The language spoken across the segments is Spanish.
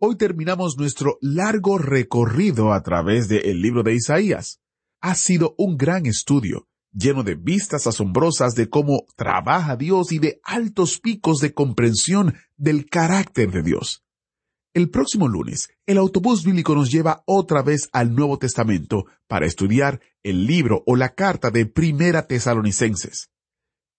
Hoy terminamos nuestro largo recorrido a través del libro de Isaías. Ha sido un gran estudio, lleno de vistas asombrosas de cómo trabaja Dios y de altos picos de comprensión del carácter de Dios. El próximo lunes, el autobús bíblico nos lleva otra vez al Nuevo Testamento para estudiar el libro o la carta de Primera Tesalonicenses.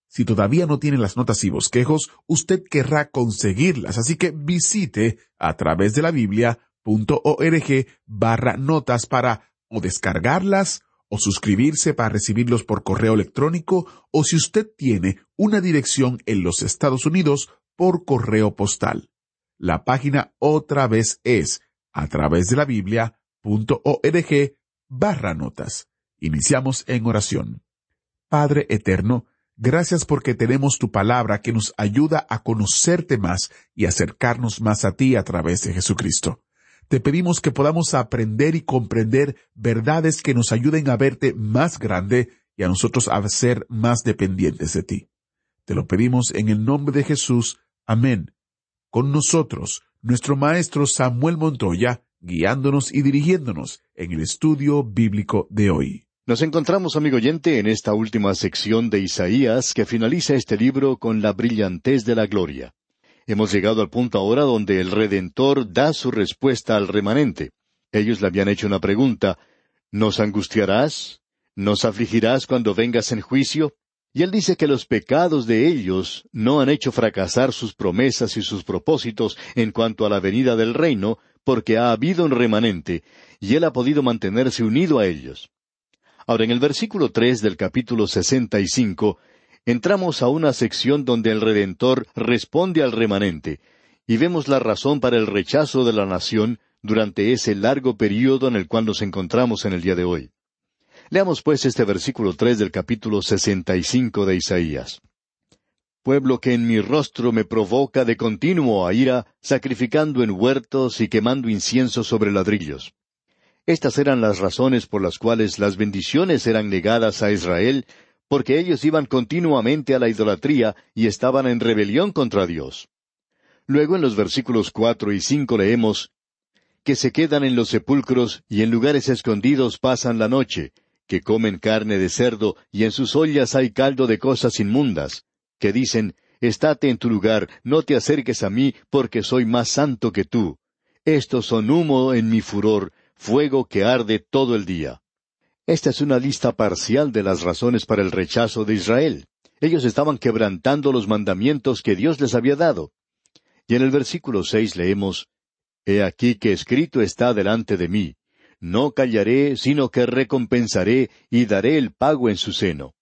Si todavía no tiene las notas y bosquejos, usted querrá conseguirlas, así que visite a través de la Biblia.org barra notas para o descargarlas o suscribirse para recibirlos por correo electrónico o si usted tiene una dirección en los Estados Unidos por correo postal. La página otra vez es a través de la Biblia.org barra notas. Iniciamos en oración. Padre eterno, gracias porque tenemos tu palabra que nos ayuda a conocerte más y acercarnos más a ti a través de Jesucristo. Te pedimos que podamos aprender y comprender verdades que nos ayuden a verte más grande y a nosotros a ser más dependientes de ti. Te lo pedimos en el nombre de Jesús. Amén. Con nosotros, nuestro maestro Samuel Montoya, guiándonos y dirigiéndonos en el estudio bíblico de hoy. Nos encontramos, amigo oyente, en esta última sección de Isaías que finaliza este libro con la brillantez de la gloria. Hemos llegado al punto ahora donde el Redentor da su respuesta al remanente. Ellos le habían hecho una pregunta, ¿Nos angustiarás? ¿Nos afligirás cuando vengas en juicio? Y él dice que los pecados de ellos no han hecho fracasar sus promesas y sus propósitos en cuanto a la venida del reino, porque ha habido un remanente, y él ha podido mantenerse unido a ellos. Ahora, en el versículo tres del capítulo sesenta y cinco, entramos a una sección donde el Redentor responde al remanente, y vemos la razón para el rechazo de la nación durante ese largo período en el cual nos encontramos en el día de hoy. Leamos pues este versículo tres del capítulo sesenta y cinco de Isaías. Pueblo que en mi rostro me provoca de continuo a ira, sacrificando en huertos y quemando incienso sobre ladrillos. Estas eran las razones por las cuales las bendiciones eran negadas a Israel, porque ellos iban continuamente a la idolatría y estaban en rebelión contra Dios. Luego en los versículos cuatro y cinco leemos que se quedan en los sepulcros y en lugares escondidos pasan la noche, que comen carne de cerdo y en sus ollas hay caldo de cosas inmundas, que dicen, Estate en tu lugar, no te acerques a mí, porque soy más santo que tú. Estos son humo en mi furor, fuego que arde todo el día. Esta es una lista parcial de las razones para el rechazo de Israel. Ellos estaban quebrantando los mandamientos que Dios les había dado. Y en el versículo seis leemos, He aquí que escrito está delante de mí, no callaré, sino que recompensaré y daré el pago en su seno.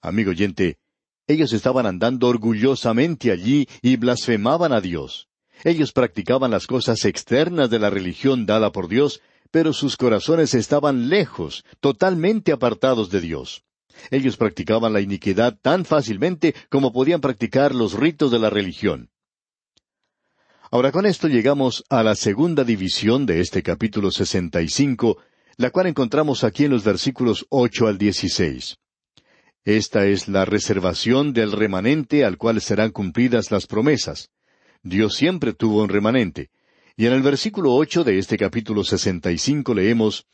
Amigo oyente, ellos estaban andando orgullosamente allí y blasfemaban a Dios. Ellos practicaban las cosas externas de la religión dada por Dios, pero sus corazones estaban lejos, totalmente apartados de Dios. Ellos practicaban la iniquidad tan fácilmente como podían practicar los ritos de la religión. Ahora con esto llegamos a la segunda división de este capítulo sesenta y cinco, la cual encontramos aquí en los versículos ocho al dieciséis. Esta es la reservación del remanente al cual serán cumplidas las promesas. Dios siempre tuvo un remanente. Y en el versículo ocho de este capítulo sesenta y cinco leemos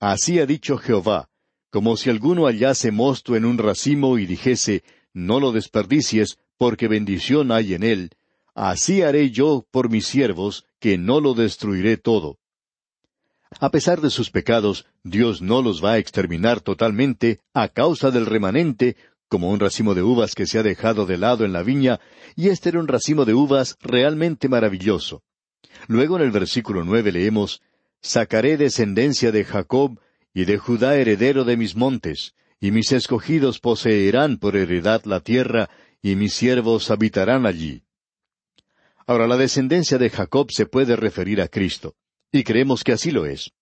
Así ha dicho Jehová, como si alguno hallase mosto en un racimo y dijese No lo desperdicies, porque bendición hay en él, así haré yo por mis siervos, que no lo destruiré todo. A pesar de sus pecados, Dios no los va a exterminar totalmente a causa del remanente, como un racimo de uvas que se ha dejado de lado en la viña, y este era un racimo de uvas realmente maravilloso. Luego en el versículo nueve leemos Sacaré descendencia de Jacob y de Judá heredero de mis montes, y mis escogidos poseerán por heredad la tierra, y mis siervos habitarán allí. Ahora, la descendencia de Jacob se puede referir a Cristo, y creemos que así lo es.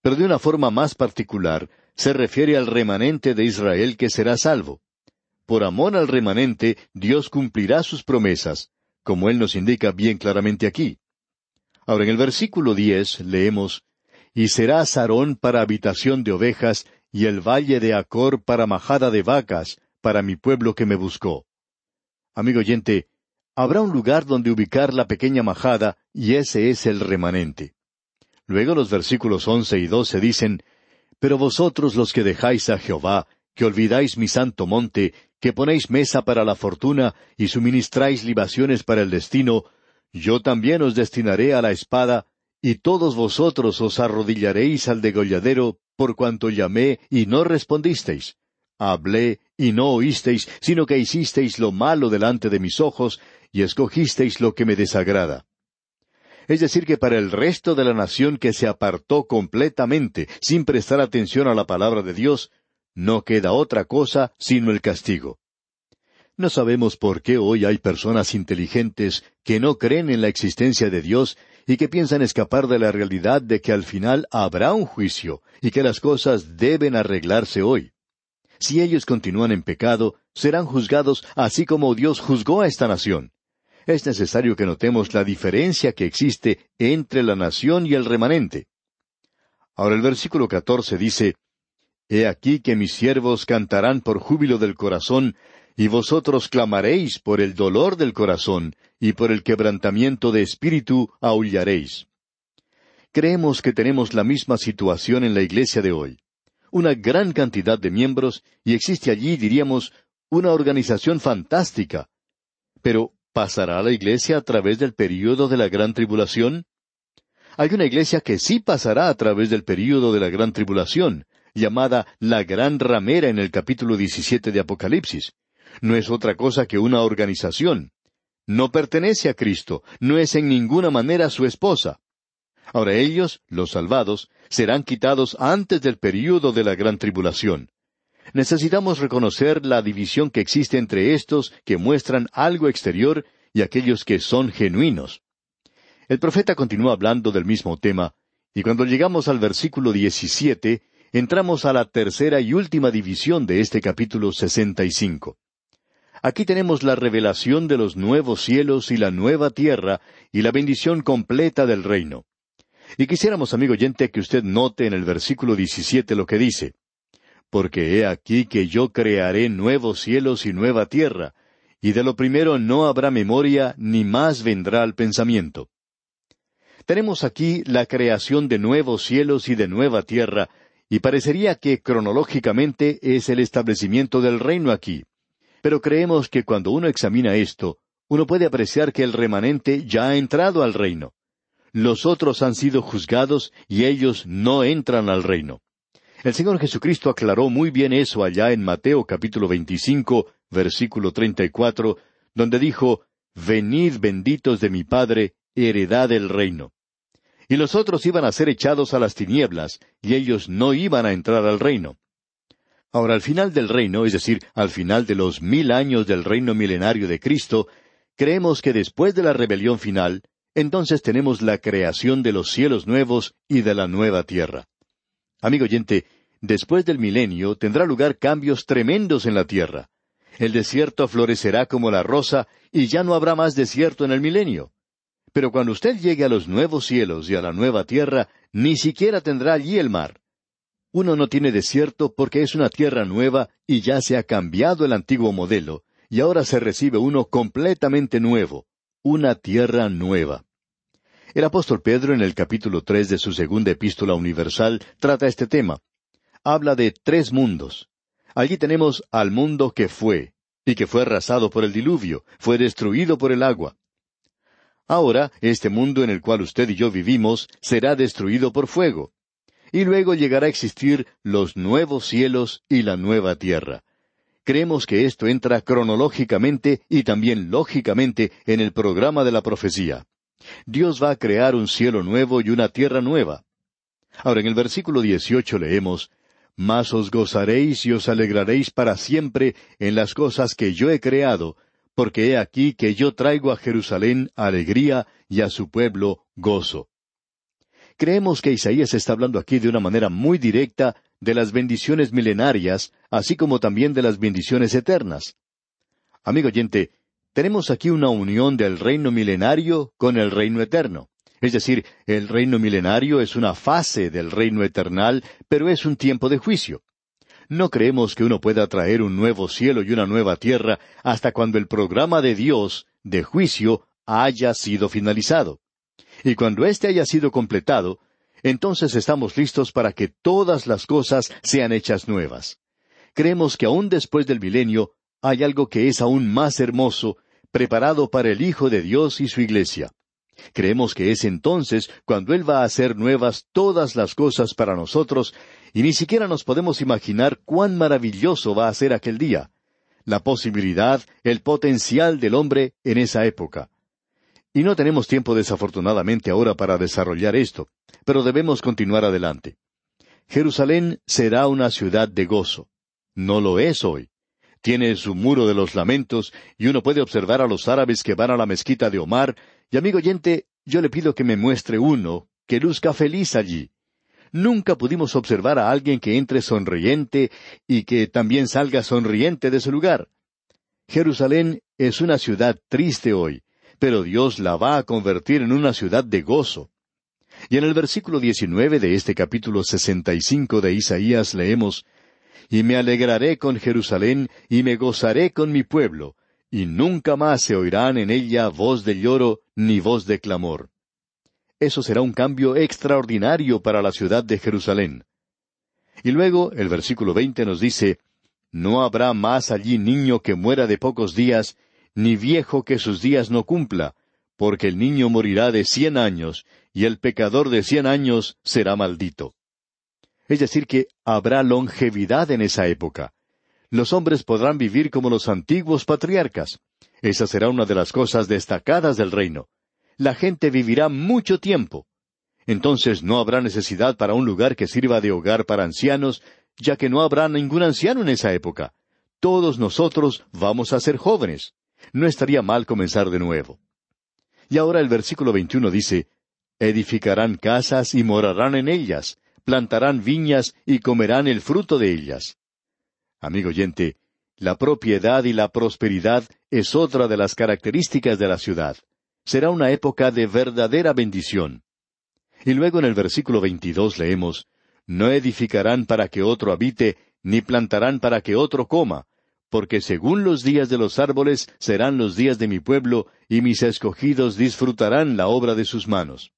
Pero de una forma más particular, se refiere al remanente de Israel que será salvo. Por amor al remanente, Dios cumplirá sus promesas, como Él nos indica bien claramente aquí. Ahora, en el versículo diez leemos, Y será Sarón para habitación de ovejas, y el valle de Acor para majada de vacas, para mi pueblo que me buscó. Amigo oyente, habrá un lugar donde ubicar la pequeña majada, y ese es el remanente. Luego los versículos once y doce dicen, Pero vosotros los que dejáis a Jehová, que olvidáis mi santo monte, que ponéis mesa para la fortuna y suministráis libaciones para el destino, yo también os destinaré a la espada, y todos vosotros os arrodillaréis al degolladero, por cuanto llamé y no respondisteis. Hablé y no oísteis, sino que hicisteis lo malo delante de mis ojos, y escogisteis lo que me desagrada. Es decir, que para el resto de la nación que se apartó completamente, sin prestar atención a la palabra de Dios, no queda otra cosa sino el castigo. No sabemos por qué hoy hay personas inteligentes que no creen en la existencia de Dios y que piensan escapar de la realidad de que al final habrá un juicio y que las cosas deben arreglarse hoy. Si ellos continúan en pecado, serán juzgados así como Dios juzgó a esta nación. Es necesario que notemos la diferencia que existe entre la nación y el remanente. Ahora el versículo catorce dice, He aquí que mis siervos cantarán por júbilo del corazón, y vosotros clamaréis por el dolor del corazón, y por el quebrantamiento de espíritu aullaréis. Creemos que tenemos la misma situación en la iglesia de hoy. Una gran cantidad de miembros, y existe allí, diríamos, una organización fantástica. Pero, ¿pasará la iglesia a través del período de la gran tribulación? Hay una iglesia que sí pasará a través del período de la gran tribulación, llamada la Gran Ramera en el capítulo 17 de Apocalipsis. No es otra cosa que una organización. No pertenece a Cristo, no es en ninguna manera su esposa. Ahora ellos, los salvados, serán quitados antes del período de la gran tribulación. Necesitamos reconocer la división que existe entre estos que muestran algo exterior y aquellos que son genuinos. El profeta continúa hablando del mismo tema, y cuando llegamos al versículo 17, entramos a la tercera y última división de este capítulo sesenta y cinco. Aquí tenemos la revelación de los nuevos cielos y la nueva tierra y la bendición completa del reino. Y quisiéramos, amigo oyente, que usted note en el versículo 17 lo que dice. Porque he aquí que yo crearé nuevos cielos y nueva tierra, y de lo primero no habrá memoria, ni más vendrá al pensamiento. Tenemos aquí la creación de nuevos cielos y de nueva tierra, y parecería que cronológicamente es el establecimiento del reino aquí. Pero creemos que cuando uno examina esto, uno puede apreciar que el remanente ya ha entrado al reino. Los otros han sido juzgados y ellos no entran al reino. El Señor Jesucristo aclaró muy bien eso allá en Mateo capítulo 25, versículo 34, donde dijo, Venid benditos de mi Padre, heredad del reino y los otros iban a ser echados a las tinieblas, y ellos no iban a entrar al reino. Ahora, al final del reino, es decir, al final de los mil años del reino milenario de Cristo, creemos que después de la rebelión final, entonces tenemos la creación de los cielos nuevos y de la nueva tierra. Amigo oyente, después del milenio tendrá lugar cambios tremendos en la tierra. El desierto florecerá como la rosa y ya no habrá más desierto en el milenio. Pero cuando usted llegue a los nuevos cielos y a la nueva tierra, ni siquiera tendrá allí el mar. Uno no tiene desierto porque es una tierra nueva y ya se ha cambiado el antiguo modelo, y ahora se recibe uno completamente nuevo, una tierra nueva. El apóstol Pedro en el capítulo tres de su segunda epístola universal trata este tema. Habla de tres mundos. Allí tenemos al mundo que fue, y que fue arrasado por el diluvio, fue destruido por el agua. Ahora, este mundo en el cual usted y yo vivimos será destruido por fuego. Y luego llegará a existir los nuevos cielos y la nueva tierra. Creemos que esto entra cronológicamente y también lógicamente en el programa de la profecía. Dios va a crear un cielo nuevo y una tierra nueva. Ahora en el versículo 18 leemos, Mas os gozaréis y os alegraréis para siempre en las cosas que yo he creado, porque he aquí que yo traigo a Jerusalén alegría y a su pueblo gozo. Creemos que Isaías está hablando aquí de una manera muy directa de las bendiciones milenarias, así como también de las bendiciones eternas. Amigo oyente, tenemos aquí una unión del reino milenario con el reino eterno. Es decir, el reino milenario es una fase del reino eternal, pero es un tiempo de juicio. No creemos que uno pueda traer un nuevo cielo y una nueva tierra hasta cuando el programa de Dios de juicio haya sido finalizado. Y cuando éste haya sido completado, entonces estamos listos para que todas las cosas sean hechas nuevas. Creemos que aún después del milenio hay algo que es aún más hermoso, preparado para el Hijo de Dios y su Iglesia. Creemos que es entonces cuando Él va a hacer nuevas todas las cosas para nosotros, y ni siquiera nos podemos imaginar cuán maravilloso va a ser aquel día, la posibilidad, el potencial del hombre en esa época. Y no tenemos tiempo desafortunadamente ahora para desarrollar esto, pero debemos continuar adelante. Jerusalén será una ciudad de gozo. No lo es hoy. Tiene su muro de los lamentos y uno puede observar a los árabes que van a la mezquita de Omar, y amigo oyente, yo le pido que me muestre uno que luzca feliz allí. Nunca pudimos observar a alguien que entre sonriente y que también salga sonriente de su lugar. Jerusalén es una ciudad triste hoy, pero Dios la va a convertir en una ciudad de gozo. Y en el versículo 19 de este capítulo 65 de Isaías leemos, Y me alegraré con Jerusalén y me gozaré con mi pueblo, y nunca más se oirán en ella voz de lloro ni voz de clamor. Eso será un cambio extraordinario para la ciudad de Jerusalén. Y luego el versículo 20 nos dice, No habrá más allí niño que muera de pocos días, ni viejo que sus días no cumpla, porque el niño morirá de cien años, y el pecador de cien años será maldito. Es decir, que habrá longevidad en esa época. Los hombres podrán vivir como los antiguos patriarcas. Esa será una de las cosas destacadas del reino. La gente vivirá mucho tiempo. Entonces no habrá necesidad para un lugar que sirva de hogar para ancianos, ya que no habrá ningún anciano en esa época. Todos nosotros vamos a ser jóvenes. No estaría mal comenzar de nuevo. Y ahora el versículo 21 dice, Edificarán casas y morarán en ellas, plantarán viñas y comerán el fruto de ellas. Amigo oyente, la propiedad y la prosperidad es otra de las características de la ciudad. Será una época de verdadera bendición. Y luego en el versículo 22 leemos, No edificarán para que otro habite, ni plantarán para que otro coma, porque según los días de los árboles serán los días de mi pueblo, y mis escogidos disfrutarán la obra de sus manos.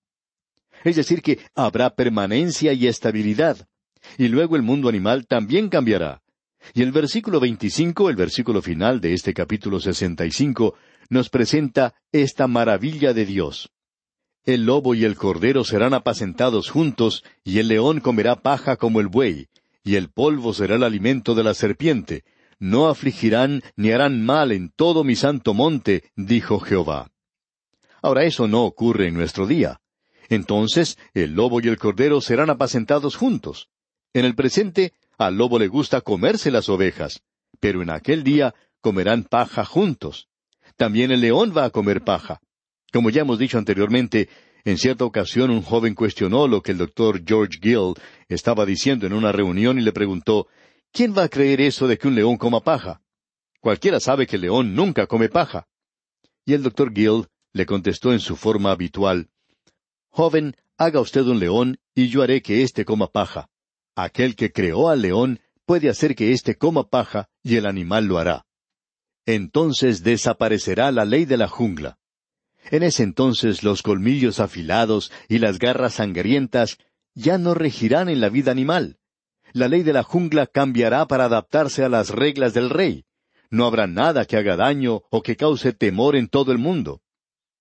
Es decir, que habrá permanencia y estabilidad. Y luego el mundo animal también cambiará. Y el versículo 25, el versículo final de este capítulo 65, nos presenta esta maravilla de Dios. El lobo y el cordero serán apacentados juntos, y el león comerá paja como el buey, y el polvo será el alimento de la serpiente, no afligirán ni harán mal en todo mi santo monte, dijo Jehová. Ahora eso no ocurre en nuestro día. Entonces el lobo y el cordero serán apacentados juntos. En el presente al lobo le gusta comerse las ovejas, pero en aquel día comerán paja juntos. También el león va a comer paja. Como ya hemos dicho anteriormente, en cierta ocasión un joven cuestionó lo que el doctor George Gill estaba diciendo en una reunión y le preguntó ¿Quién va a creer eso de que un león coma paja? Cualquiera sabe que el león nunca come paja. Y el doctor Gill le contestó en su forma habitual, Joven, haga usted un león y yo haré que éste coma paja. Aquel que creó al león puede hacer que éste coma paja y el animal lo hará. Entonces desaparecerá la ley de la jungla. En ese entonces los colmillos afilados y las garras sangrientas ya no regirán en la vida animal la ley de la jungla cambiará para adaptarse a las reglas del rey. No habrá nada que haga daño o que cause temor en todo el mundo.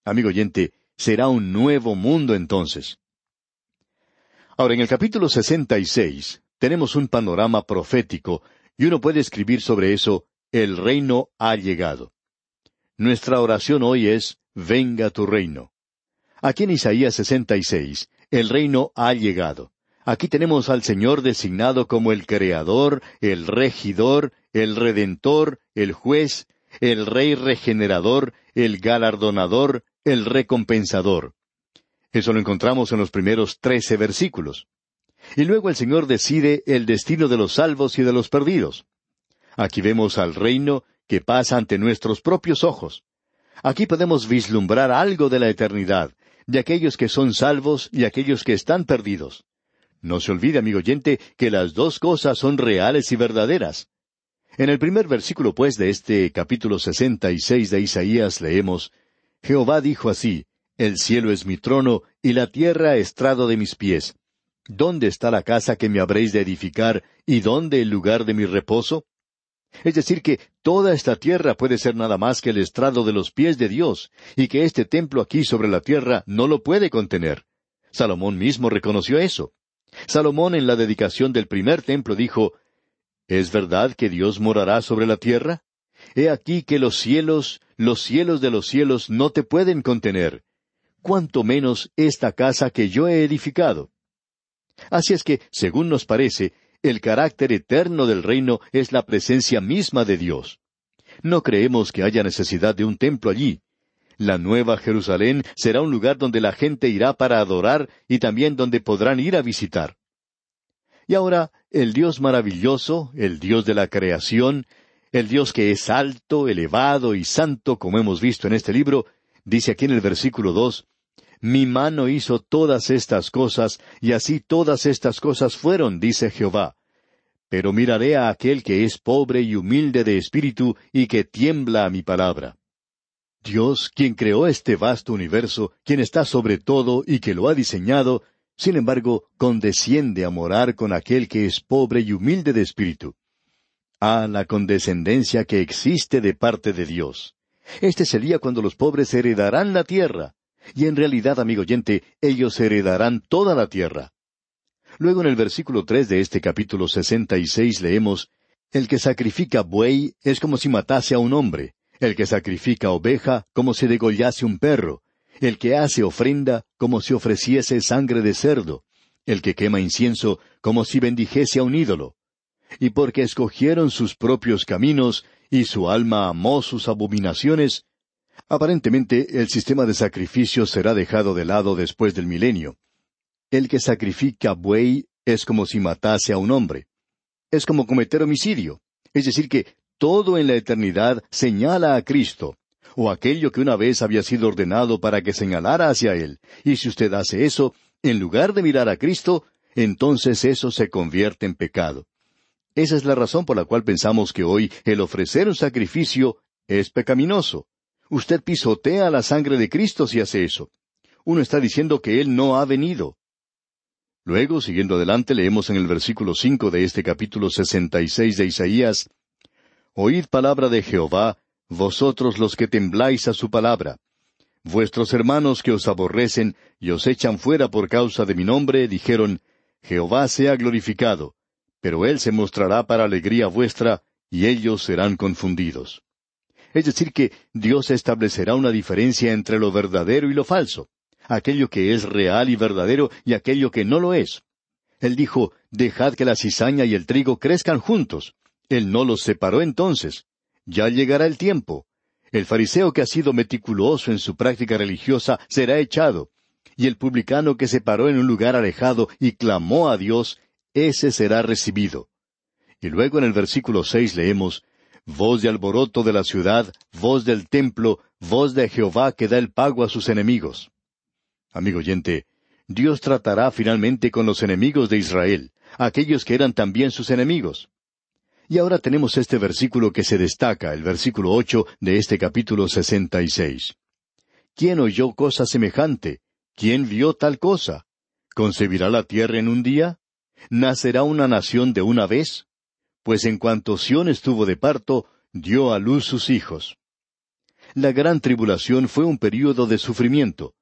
Amigo oyente, será un nuevo mundo entonces. Ahora, en el capítulo 66 tenemos un panorama profético y uno puede escribir sobre eso, el reino ha llegado. Nuestra oración hoy es, venga tu reino. Aquí en Isaías 66, el reino ha llegado. Aquí tenemos al Señor designado como el Creador, el Regidor, el Redentor, el Juez, el Rey regenerador, el galardonador, el recompensador. Eso lo encontramos en los primeros trece versículos. Y luego el Señor decide el destino de los salvos y de los perdidos. Aquí vemos al reino que pasa ante nuestros propios ojos. Aquí podemos vislumbrar algo de la eternidad, de aquellos que son salvos y aquellos que están perdidos. No se olvide, amigo oyente, que las dos cosas son reales y verdaderas. En el primer versículo, pues, de este capítulo sesenta y seis de Isaías leemos Jehová dijo así El cielo es mi trono y la tierra estrado de mis pies. ¿Dónde está la casa que me habréis de edificar y dónde el lugar de mi reposo? Es decir, que toda esta tierra puede ser nada más que el estrado de los pies de Dios, y que este templo aquí sobre la tierra no lo puede contener. Salomón mismo reconoció eso. Salomón en la dedicación del primer templo dijo, ¿Es verdad que Dios morará sobre la tierra? He aquí que los cielos, los cielos de los cielos no te pueden contener, cuanto menos esta casa que yo he edificado. Así es que, según nos parece, el carácter eterno del reino es la presencia misma de Dios. No creemos que haya necesidad de un templo allí. La nueva Jerusalén será un lugar donde la gente irá para adorar y también donde podrán ir a visitar. Y ahora, el Dios maravilloso, el Dios de la creación, el Dios que es alto, elevado y santo, como hemos visto en este libro, dice aquí en el versículo dos, Mi mano hizo todas estas cosas, y así todas estas cosas fueron, dice Jehová. Pero miraré a aquel que es pobre y humilde de espíritu y que tiembla a mi palabra. Dios, quien creó este vasto universo, quien está sobre todo y que lo ha diseñado, sin embargo, condesciende a morar con aquel que es pobre y humilde de espíritu. Ah, la condescendencia que existe de parte de Dios. Este sería cuando los pobres heredarán la tierra. Y en realidad, amigo oyente, ellos heredarán toda la tierra. Luego en el versículo tres de este capítulo sesenta y seis leemos El que sacrifica buey es como si matase a un hombre, el que sacrifica oveja como si degollase un perro, el que hace ofrenda como si ofreciese sangre de cerdo, el que quema incienso como si bendijese a un ídolo. Y porque escogieron sus propios caminos y su alma amó sus abominaciones, aparentemente el sistema de sacrificio será dejado de lado después del milenio. El que sacrifica buey es como si matase a un hombre. Es como cometer homicidio. Es decir, que todo en la eternidad señala a Cristo, o aquello que una vez había sido ordenado para que señalara hacia Él. Y si usted hace eso, en lugar de mirar a Cristo, entonces eso se convierte en pecado. Esa es la razón por la cual pensamos que hoy el ofrecer un sacrificio es pecaminoso. Usted pisotea la sangre de Cristo si hace eso. Uno está diciendo que Él no ha venido. Luego, siguiendo adelante, leemos en el versículo cinco de este capítulo sesenta y seis de Isaías Oíd palabra de Jehová, vosotros los que tembláis a su palabra. Vuestros hermanos que os aborrecen y os echan fuera por causa de mi nombre, dijeron, Jehová sea glorificado, pero él se mostrará para alegría vuestra, y ellos serán confundidos. Es decir, que Dios establecerá una diferencia entre lo verdadero y lo falso aquello que es real y verdadero y aquello que no lo es. Él dijo, Dejad que la cizaña y el trigo crezcan juntos. Él no los separó entonces. Ya llegará el tiempo. El fariseo que ha sido meticuloso en su práctica religiosa será echado, y el publicano que se paró en un lugar alejado y clamó a Dios, ese será recibido. Y luego en el versículo seis leemos, Voz de alboroto de la ciudad, voz del templo, voz de Jehová que da el pago a sus enemigos. Amigo oyente, Dios tratará finalmente con los enemigos de Israel, aquellos que eran también sus enemigos. Y ahora tenemos este versículo que se destaca, el versículo ocho de este capítulo sesenta y seis. ¿Quién oyó cosa semejante? ¿Quién vio tal cosa? ¿Concebirá la tierra en un día? ¿Nacerá una nación de una vez? Pues en cuanto Sión estuvo de parto, dio a luz sus hijos. La gran tribulación fue un período de sufrimiento,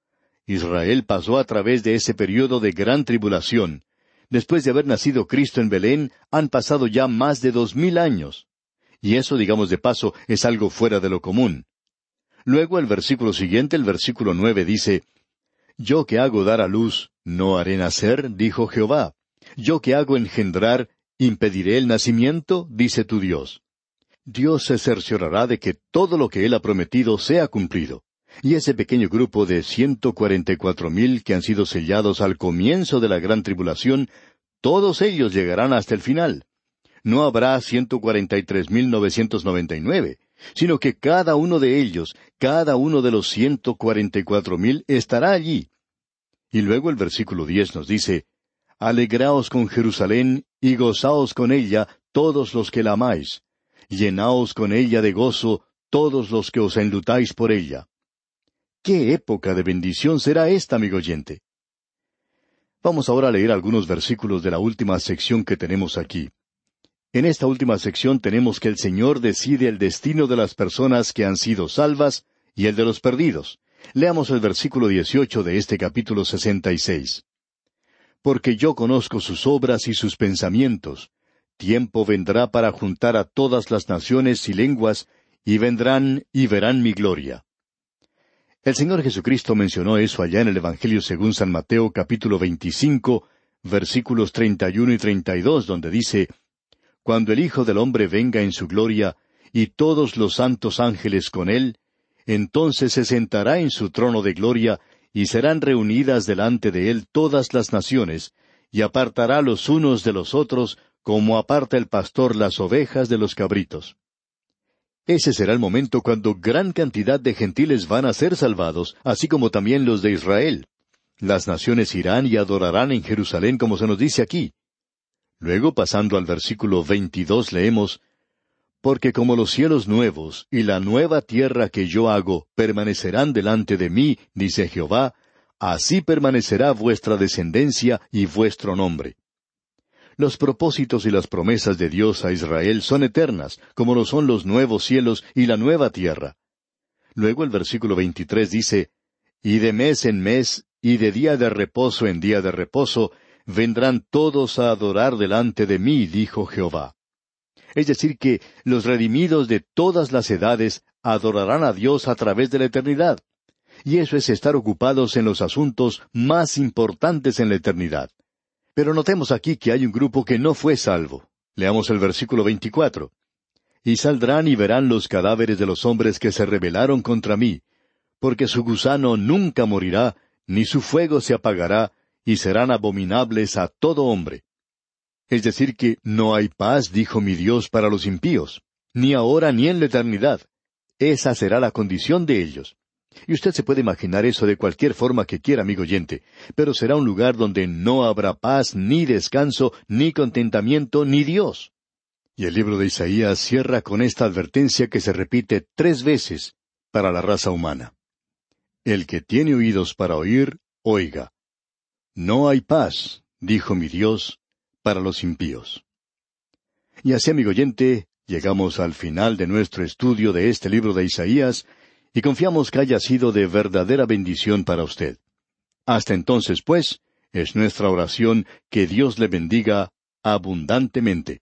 Israel pasó a través de ese periodo de gran tribulación. Después de haber nacido Cristo en Belén, han pasado ya más de dos mil años. Y eso, digamos de paso, es algo fuera de lo común. Luego el versículo siguiente, el versículo nueve, dice, Yo que hago dar a luz, ¿no haré nacer? dijo Jehová. Yo que hago engendrar, ¿impediré el nacimiento? dice tu Dios. Dios se cerciorará de que todo lo que Él ha prometido sea cumplido. Y ese pequeño grupo de ciento cuarenta y cuatro mil que han sido sellados al comienzo de la gran tribulación, todos ellos llegarán hasta el final. No habrá ciento cuarenta y tres mil novecientos noventa y nueve, sino que cada uno de ellos, cada uno de los ciento cuarenta y cuatro mil estará allí. Y luego el versículo diez nos dice, Alegraos con Jerusalén y gozaos con ella todos los que la amáis. Llenaos con ella de gozo todos los que os enlutáis por ella. ¿Qué época de bendición será esta, amigo oyente? Vamos ahora a leer algunos versículos de la última sección que tenemos aquí. En esta última sección tenemos que el Señor decide el destino de las personas que han sido salvas y el de los perdidos. Leamos el versículo 18 de este capítulo 66. Porque yo conozco sus obras y sus pensamientos. Tiempo vendrá para juntar a todas las naciones y lenguas, y vendrán y verán mi gloria. El Señor Jesucristo mencionó eso allá en el Evangelio según San Mateo capítulo 25, versículos 31 y 32, donde dice, Cuando el Hijo del Hombre venga en su gloria, y todos los santos ángeles con él, entonces se sentará en su trono de gloria, y serán reunidas delante de él todas las naciones, y apartará los unos de los otros, como aparta el pastor las ovejas de los cabritos. Ese será el momento cuando gran cantidad de gentiles van a ser salvados, así como también los de Israel. Las naciones irán y adorarán en Jerusalén como se nos dice aquí. Luego, pasando al versículo veintidós, leemos, Porque como los cielos nuevos y la nueva tierra que yo hago permanecerán delante de mí, dice Jehová, así permanecerá vuestra descendencia y vuestro nombre. Los propósitos y las promesas de Dios a Israel son eternas, como lo son los nuevos cielos y la nueva tierra. Luego el versículo 23 dice, Y de mes en mes, y de día de reposo en día de reposo, vendrán todos a adorar delante de mí, dijo Jehová. Es decir, que los redimidos de todas las edades adorarán a Dios a través de la eternidad. Y eso es estar ocupados en los asuntos más importantes en la eternidad. Pero notemos aquí que hay un grupo que no fue salvo. Leamos el versículo 24. Y saldrán y verán los cadáveres de los hombres que se rebelaron contra mí, porque su gusano nunca morirá, ni su fuego se apagará, y serán abominables a todo hombre. Es decir, que no hay paz, dijo mi Dios, para los impíos, ni ahora ni en la eternidad. Esa será la condición de ellos. Y usted se puede imaginar eso de cualquier forma que quiera, amigo oyente, pero será un lugar donde no habrá paz, ni descanso, ni contentamiento, ni Dios. Y el libro de Isaías cierra con esta advertencia que se repite tres veces para la raza humana. El que tiene oídos para oír, oiga. No hay paz, dijo mi Dios, para los impíos. Y así, amigo oyente, llegamos al final de nuestro estudio de este libro de Isaías, y confiamos que haya sido de verdadera bendición para usted. Hasta entonces, pues, es nuestra oración que Dios le bendiga abundantemente.